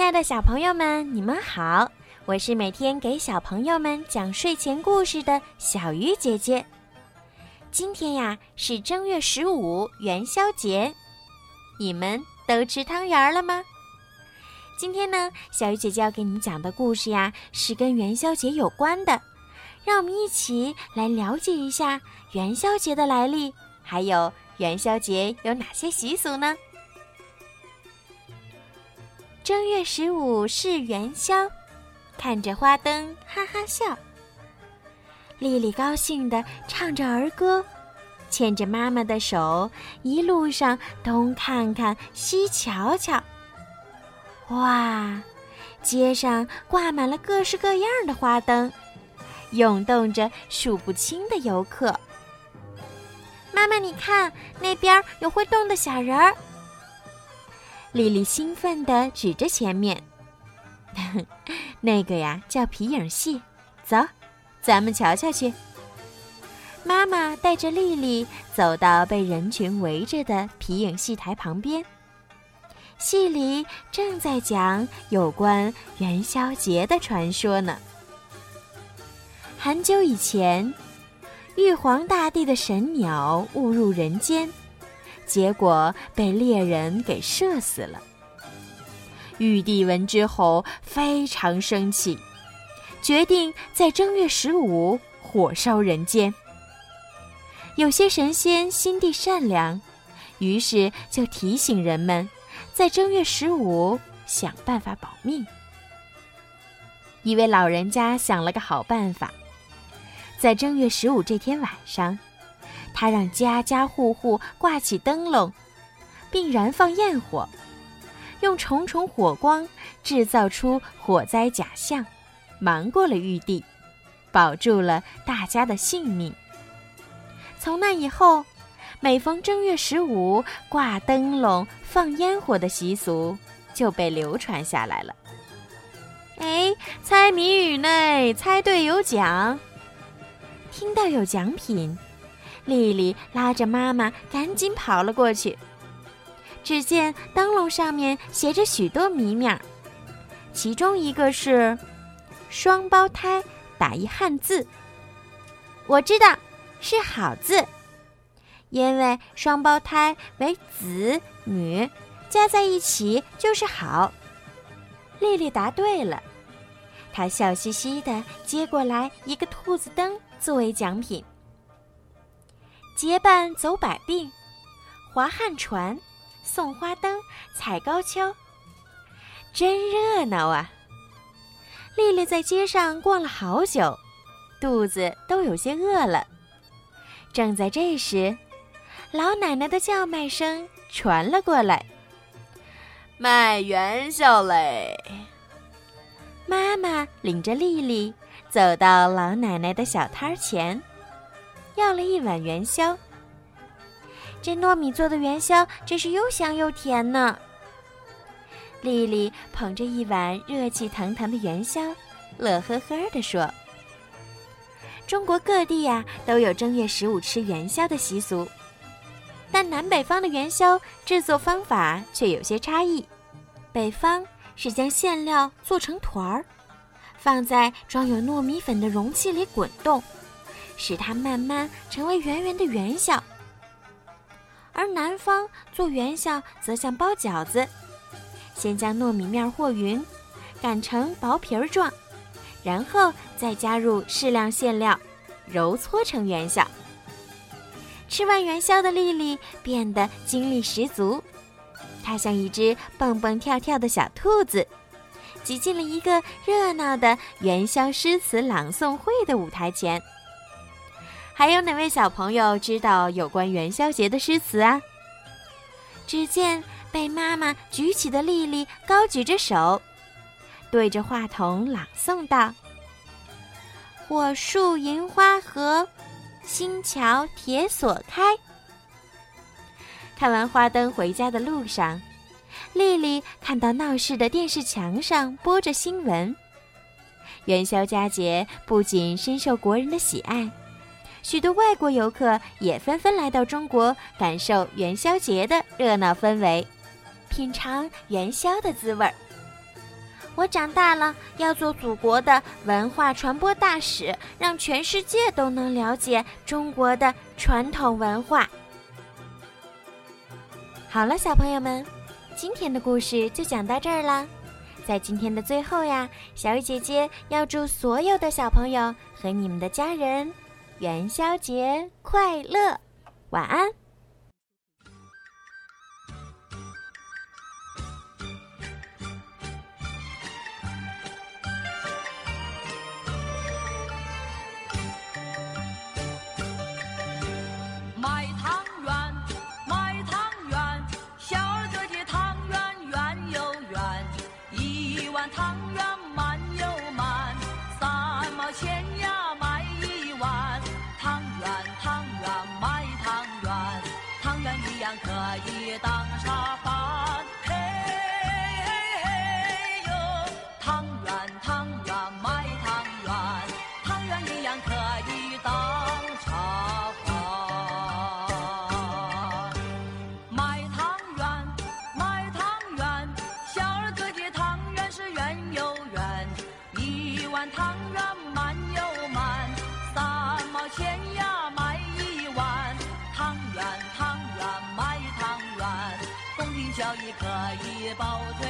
亲爱的小朋友们，你们好！我是每天给小朋友们讲睡前故事的小鱼姐姐。今天呀是正月十五元宵节，你们都吃汤圆了吗？今天呢，小鱼姐姐要给你们讲的故事呀是跟元宵节有关的，让我们一起来了解一下元宵节的来历，还有元宵节有哪些习俗呢？正月十五是元宵，看着花灯哈哈笑。丽丽高兴地唱着儿歌，牵着妈妈的手，一路上东看看西瞧瞧。哇，街上挂满了各式各样的花灯，涌动着数不清的游客。妈妈，你看那边有会动的小人儿。丽丽兴奋地指着前面，那个呀叫皮影戏，走，咱们瞧瞧去。妈妈带着丽丽走到被人群围着的皮影戏台旁边，戏里正在讲有关元宵节的传说呢。很久以前，玉皇大帝的神鸟误入人间。结果被猎人给射死了。玉帝闻之后非常生气，决定在正月十五火烧人间。有些神仙心地善良，于是就提醒人们，在正月十五想办法保命。一位老人家想了个好办法，在正月十五这天晚上。他让家家户户挂起灯笼，并燃放焰火，用重重火光制造出火灾假象，瞒过了玉帝，保住了大家的性命。从那以后，每逢正月十五挂灯笼、放烟火的习俗就被流传下来了。哎，猜谜语呢？猜对有奖。听到有奖品。丽丽拉着妈妈赶紧跑了过去。只见灯笼上面写着许多谜面儿，其中一个是“双胞胎”打一汉字。我知道是好字，因为双胞胎为子女，加在一起就是好。丽丽答对了，她笑嘻嘻地接过来一个兔子灯作为奖品。结伴走百病，划旱船，送花灯，踩高跷，真热闹啊！丽丽在街上逛了好久，肚子都有些饿了。正在这时，老奶奶的叫卖声传了过来：“卖元宵嘞！”妈妈领着丽丽走到老奶奶的小摊前。要了一碗元宵，这糯米做的元宵真是又香又甜呢。丽丽捧着一碗热气腾腾的元宵，乐呵呵地说：“中国各地呀都有正月十五吃元宵的习俗，但南北方的元宵制作方法却有些差异。北方是将馅料做成团儿，放在装有糯米粉的容器里滚动。”使它慢慢成为圆圆的元宵，而南方做元宵则像包饺子，先将糯米面和匀，擀成薄皮儿状，然后再加入适量馅料，揉搓成元宵。吃完元宵的丽丽变得精力十足，她像一只蹦蹦跳跳的小兔子，挤进了一个热闹的元宵诗词朗诵会的舞台前。还有哪位小朋友知道有关元宵节的诗词啊？只见被妈妈举起的丽丽高举着手，对着话筒朗诵道：“火树银花合，新桥铁锁开。”看完花灯回家的路上，丽丽看到闹市的电视墙上播着新闻。元宵佳节不仅深受国人的喜爱。许多外国游客也纷纷来到中国，感受元宵节的热闹氛围，品尝元宵的滋味儿。我长大了要做祖国的文化传播大使，让全世界都能了解中国的传统文化。好了，小朋友们，今天的故事就讲到这儿啦。在今天的最后呀，小雨姐姐要祝所有的小朋友和你们的家人元宵节快乐，晚安。卖汤圆，卖汤圆，小二哥的汤圆圆又圆，一碗汤圆。汤圆满又满三毛钱呀买一碗汤圆汤圆卖汤圆公平交易可以保证